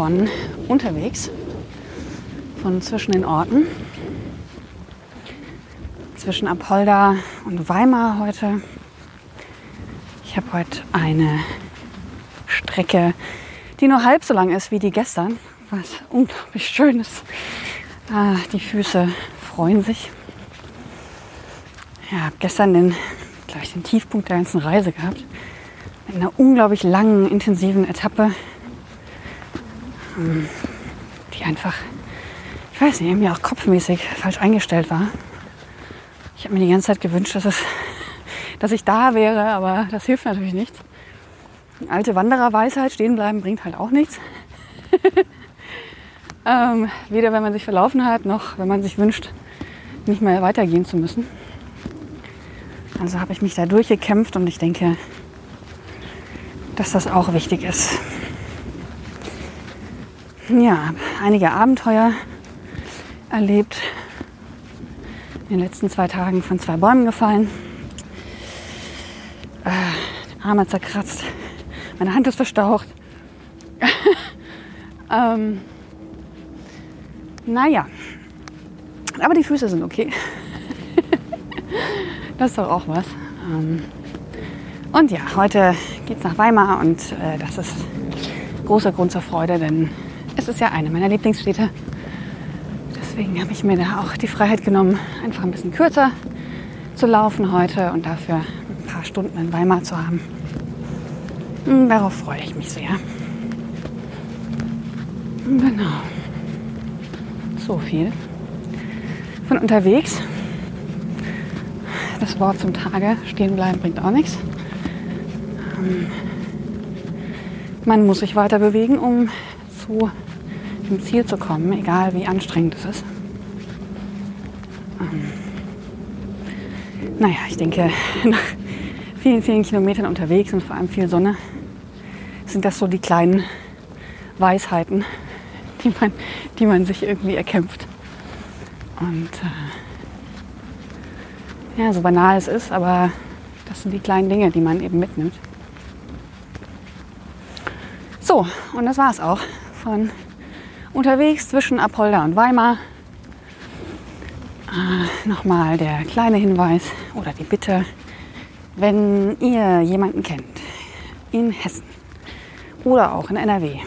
Von unterwegs, von zwischen den Orten, zwischen Apolda und Weimar heute. Ich habe heute eine Strecke, die nur halb so lang ist wie die gestern, was unglaublich schön ist. Ah, die Füße freuen sich. Ja, habe gestern den, gleich den Tiefpunkt der ganzen Reise gehabt. Mit einer unglaublich langen, intensiven Etappe die einfach, ich weiß nicht, irgendwie auch kopfmäßig falsch eingestellt war. Ich habe mir die ganze Zeit gewünscht, dass, es, dass ich da wäre, aber das hilft natürlich nichts. Alte Wandererweisheit, stehen bleiben bringt halt auch nichts. ähm, weder wenn man sich verlaufen hat, noch wenn man sich wünscht, nicht mehr weitergehen zu müssen. Also habe ich mich da durchgekämpft und ich denke, dass das auch wichtig ist ja, einige Abenteuer erlebt. In den letzten zwei Tagen von zwei Bäumen gefallen. Äh, Arm hat zerkratzt. Meine Hand ist verstaucht. ähm, naja, aber die Füße sind okay. das ist doch auch was. Ähm, und ja, heute geht es nach Weimar und äh, das ist großer Grund zur Freude, denn es ist ja eine meiner Lieblingsstädte. Deswegen habe ich mir da auch die Freiheit genommen, einfach ein bisschen kürzer zu laufen heute und dafür ein paar Stunden in Weimar zu haben. Hm, darauf freue ich mich sehr. Genau. So viel. Von unterwegs. Das Wort zum Tage. Stehen bleiben bringt auch nichts. Ähm, man muss sich weiter bewegen, um zu zum Ziel zu kommen, egal wie anstrengend es ist. Ähm, naja, ich denke, nach vielen, vielen Kilometern unterwegs und vor allem viel Sonne sind das so die kleinen Weisheiten, die man, die man sich irgendwie erkämpft. Und äh, ja, so banal es ist, aber das sind die kleinen Dinge, die man eben mitnimmt. So, und das war es auch von unterwegs zwischen Apolda und Weimar. Äh, Nochmal der kleine Hinweis oder die Bitte, wenn ihr jemanden kennt in Hessen oder auch in NRW,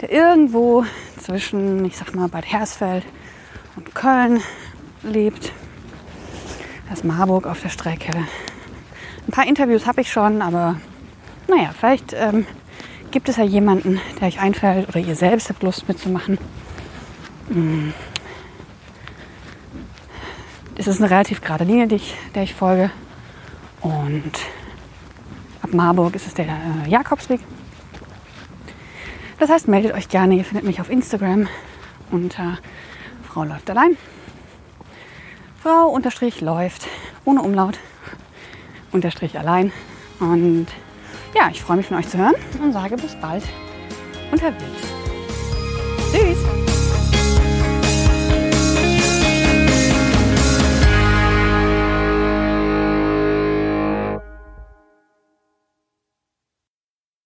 der irgendwo zwischen, ich sag mal, Bad Hersfeld und Köln lebt, das Marburg auf der Strecke. Ein paar Interviews habe ich schon, aber naja, vielleicht ähm, gibt es ja jemanden, der euch einfällt oder ihr selbst habt Lust mitzumachen. Hm. Es ist eine relativ gerade Linie, die ich, der ich folge. Und ab Marburg ist es der äh, Jakobsweg. Das heißt, meldet euch gerne. Ihr findet mich auf Instagram unter Frau läuft allein. Frau unterstrich läuft ohne Umlaut unterstrich allein. Und ja, ich freue mich von euch zu hören und sage bis bald unterwegs. Tschüss!